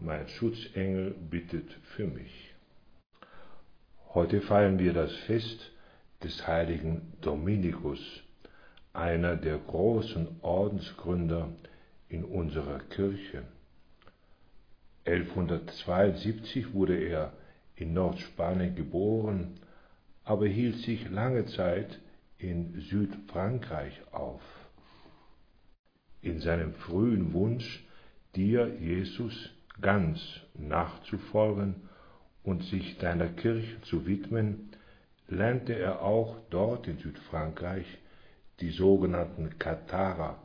mein Schutzengel bittet für mich. Heute feiern wir das Fest des heiligen Dominikus, einer der großen Ordensgründer in unserer Kirche. 1172 wurde er in Nordspanien geboren, aber hielt sich lange Zeit in Südfrankreich auf. In seinem frühen Wunsch, dir, Jesus, ganz nachzufolgen und sich deiner Kirche zu widmen, lernte er auch dort in Südfrankreich die sogenannten Katharer,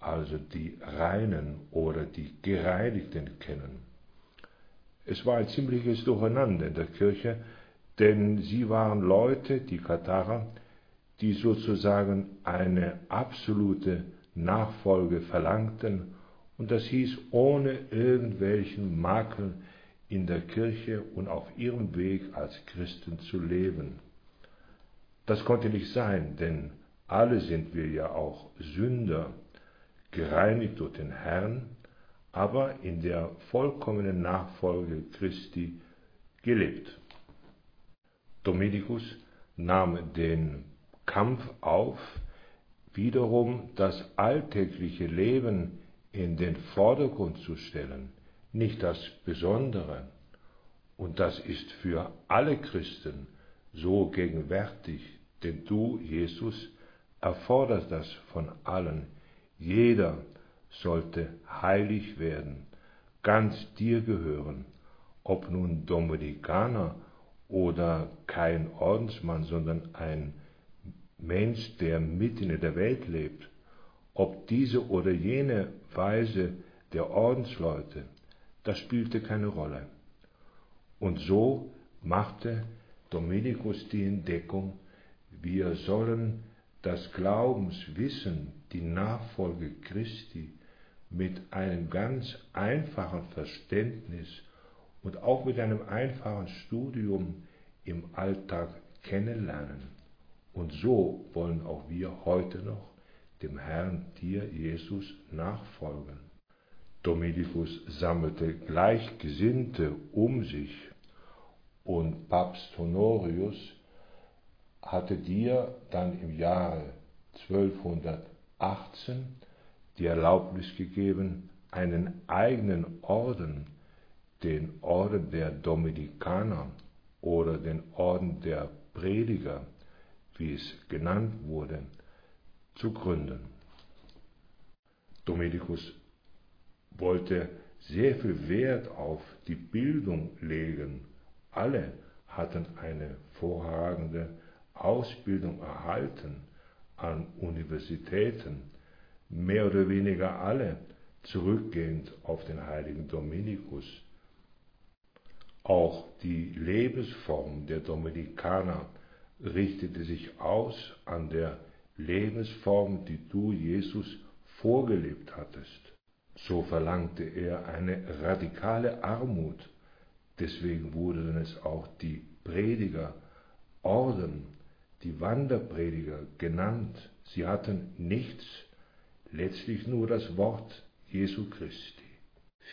also die Reinen oder die Gereinigten kennen. Es war ein ziemliches Durcheinander in der Kirche, denn sie waren Leute, die Katharer, die sozusagen eine absolute Nachfolge verlangten und das hieß, ohne irgendwelchen Makel in der Kirche und auf ihrem Weg als Christen zu leben. Das konnte nicht sein, denn alle sind wir ja auch Sünder, gereinigt durch den Herrn, aber in der vollkommenen Nachfolge Christi gelebt. Dominikus nahm den Kampf auf, wiederum das alltägliche Leben in den Vordergrund zu stellen, nicht das Besondere. Und das ist für alle Christen so gegenwärtig, denn du, Jesus, erforderst das von allen. Jeder sollte heilig werden, ganz dir gehören, ob nun Dominikaner oder kein Ordensmann, sondern ein Mensch, der mitten in der Welt lebt, ob diese oder jene Weise der Ordensleute, das spielte keine Rolle. Und so machte Dominikus die Entdeckung, wir sollen das Glaubenswissen, die Nachfolge Christi mit einem ganz einfachen Verständnis und auch mit einem einfachen Studium im Alltag kennenlernen. Und so wollen auch wir heute noch dem Herrn, dir, Jesus, nachfolgen. Dominikus sammelte Gleichgesinnte um sich und Papst Honorius hatte dir dann im Jahre 1218 die Erlaubnis gegeben, einen eigenen Orden, den Orden der Dominikaner oder den Orden der Prediger, wie es genannt wurde, zu gründen. Dominikus wollte sehr viel Wert auf die Bildung legen. Alle hatten eine vorragende Ausbildung erhalten an Universitäten, mehr oder weniger alle zurückgehend auf den heiligen Dominikus. Auch die Lebensform der Dominikaner richtete sich aus an der Lebensform, die du, Jesus, vorgelebt hattest. So verlangte er eine radikale Armut. Deswegen wurden es auch die Prediger, Orden, die Wanderprediger genannt. Sie hatten nichts, letztlich nur das Wort Jesu Christi.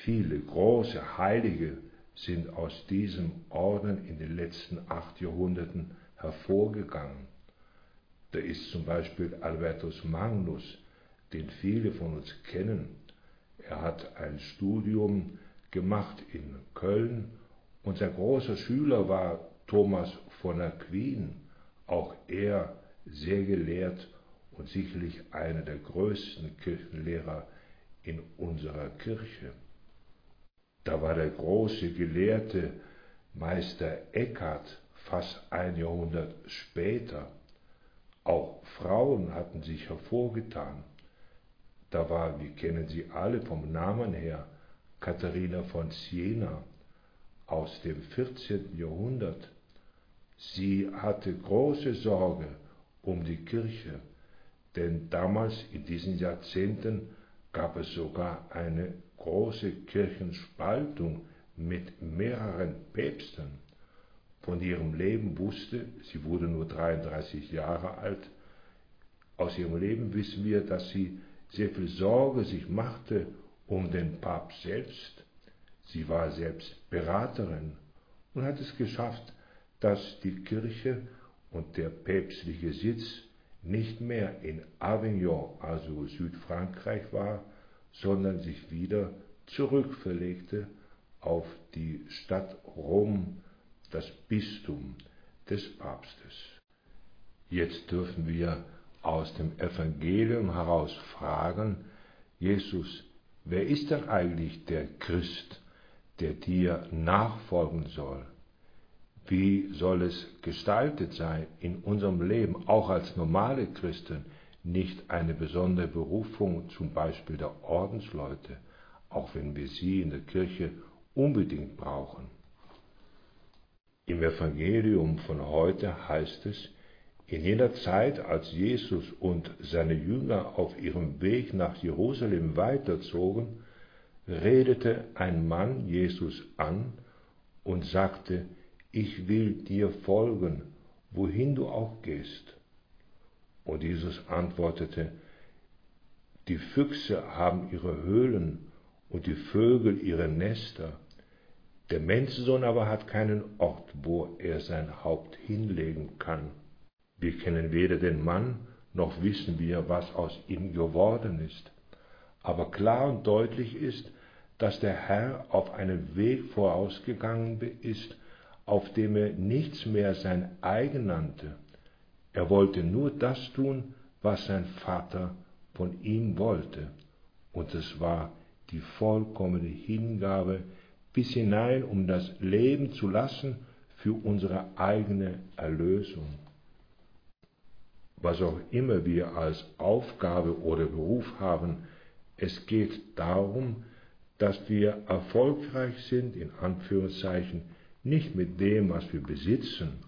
Viele große Heilige sind aus diesem Orden in den letzten acht Jahrhunderten hervorgegangen. Da ist zum Beispiel Albertus Magnus, den viele von uns kennen. Er hat ein Studium gemacht in Köln und sein großer Schüler war Thomas von Aquin, auch er sehr gelehrt und sicherlich einer der größten Kirchenlehrer in unserer Kirche. Da war der große Gelehrte Meister Eckhart fast ein Jahrhundert später auch Frauen hatten sich hervorgetan. Da war, wir kennen sie alle vom Namen her, Katharina von Siena, aus dem 14. Jahrhundert. Sie hatte große Sorge um die Kirche, denn damals in diesen Jahrzehnten gab es sogar eine große Kirchenspaltung mit mehreren Päpsten. Von ihrem Leben wusste, sie wurde nur 33 Jahre alt, aus ihrem Leben wissen wir, dass sie sehr viel Sorge sich machte um den Papst selbst. Sie war selbst Beraterin und hat es geschafft, dass die Kirche und der päpstliche Sitz nicht mehr in Avignon, also Südfrankreich war, sondern sich wieder zurückverlegte auf die Stadt Rom, das Bistum des Papstes. Jetzt dürfen wir aus dem Evangelium heraus fragen, Jesus, wer ist denn eigentlich der Christ, der dir nachfolgen soll? Wie soll es gestaltet sein in unserem Leben, auch als normale Christen, nicht eine besondere Berufung, zum Beispiel der Ordensleute, auch wenn wir sie in der Kirche unbedingt brauchen? Im Evangelium von heute heißt es, in jener Zeit, als Jesus und seine Jünger auf ihrem Weg nach Jerusalem weiterzogen, redete ein Mann Jesus an und sagte, ich will dir folgen, wohin du auch gehst. Und Jesus antwortete, die Füchse haben ihre Höhlen und die Vögel ihre Nester. Der Menschensohn aber hat keinen Ort, wo er sein Haupt hinlegen kann. Wir kennen weder den Mann, noch wissen wir, was aus ihm geworden ist. Aber klar und deutlich ist, dass der Herr auf einen Weg vorausgegangen ist, auf dem er nichts mehr sein eigen nannte. Er wollte nur das tun, was sein Vater von ihm wollte, und es war die vollkommene Hingabe bis hinein, um das Leben zu lassen für unsere eigene Erlösung was auch immer wir als Aufgabe oder Beruf haben, es geht darum, dass wir erfolgreich sind, in Anführungszeichen, nicht mit dem, was wir besitzen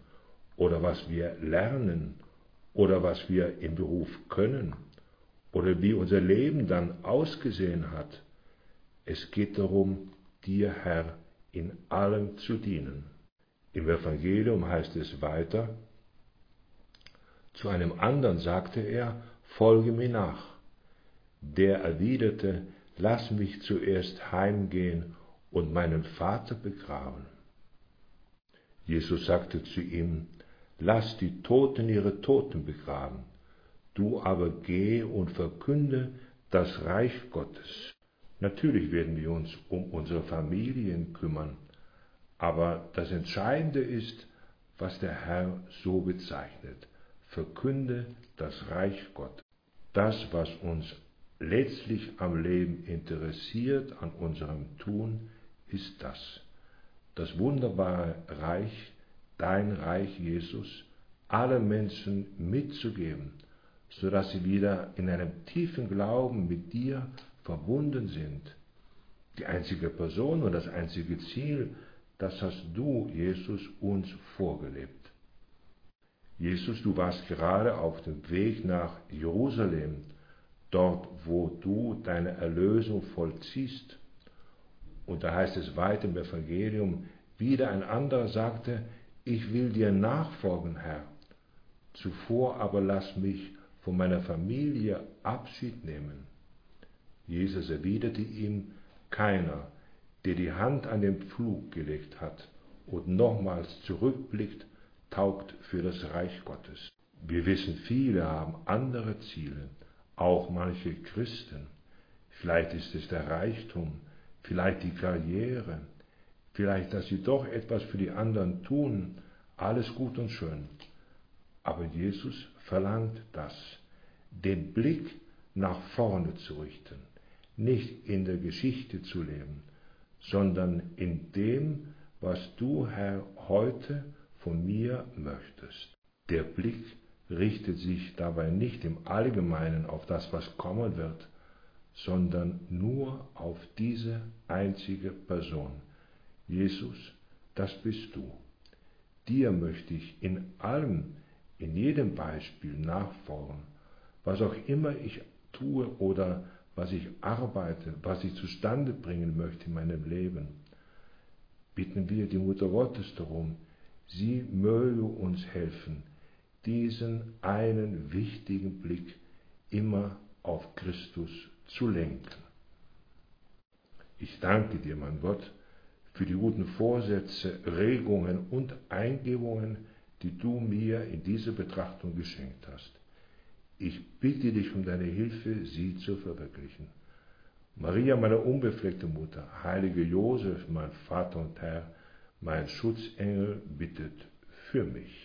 oder was wir lernen oder was wir im Beruf können oder wie unser Leben dann ausgesehen hat. Es geht darum, dir Herr in allem zu dienen. Im Evangelium heißt es weiter, zu einem anderen sagte er, folge mir nach. Der erwiderte, lass mich zuerst heimgehen und meinen Vater begraben. Jesus sagte zu ihm, lass die Toten ihre Toten begraben, du aber geh und verkünde das Reich Gottes. Natürlich werden wir uns um unsere Familien kümmern, aber das Entscheidende ist, was der Herr so bezeichnet verkünde das Reich Gottes. Das, was uns letztlich am Leben interessiert, an unserem Tun, ist das. Das wunderbare Reich, dein Reich Jesus, alle Menschen mitzugeben, sodass sie wieder in einem tiefen Glauben mit dir verbunden sind. Die einzige Person und das einzige Ziel, das hast du, Jesus, uns vorgelebt. Jesus, du warst gerade auf dem Weg nach Jerusalem, dort wo du deine Erlösung vollziehst. Und da heißt es weiter im Evangelium, wieder ein anderer sagte, ich will dir nachfolgen, Herr. Zuvor aber lass mich von meiner Familie Abschied nehmen. Jesus erwiderte ihm, keiner, der die Hand an den Pflug gelegt hat und nochmals zurückblickt, taugt für das Reich Gottes. Wir wissen, viele haben andere Ziele, auch manche Christen. Vielleicht ist es der Reichtum, vielleicht die Karriere, vielleicht, dass sie doch etwas für die anderen tun, alles gut und schön. Aber Jesus verlangt das, den Blick nach vorne zu richten, nicht in der Geschichte zu leben, sondern in dem, was du, Herr, heute von mir möchtest. Der Blick richtet sich dabei nicht im Allgemeinen auf das, was kommen wird, sondern nur auf diese einzige Person. Jesus, das bist du. Dir möchte ich in allem, in jedem Beispiel nachfolgen, was auch immer ich tue oder was ich arbeite, was ich zustande bringen möchte in meinem Leben. Bitten wir die Mutter Gottes darum, sie möge uns helfen, diesen einen wichtigen Blick immer auf Christus zu lenken. Ich danke dir, mein Gott, für die guten Vorsätze, Regungen und Eingebungen, die du mir in dieser Betrachtung geschenkt hast. Ich bitte dich um deine Hilfe, sie zu verwirklichen. Maria, meine unbefleckte Mutter, heilige Josef, mein Vater und Herr, mein Schutzengel, bittet für mich.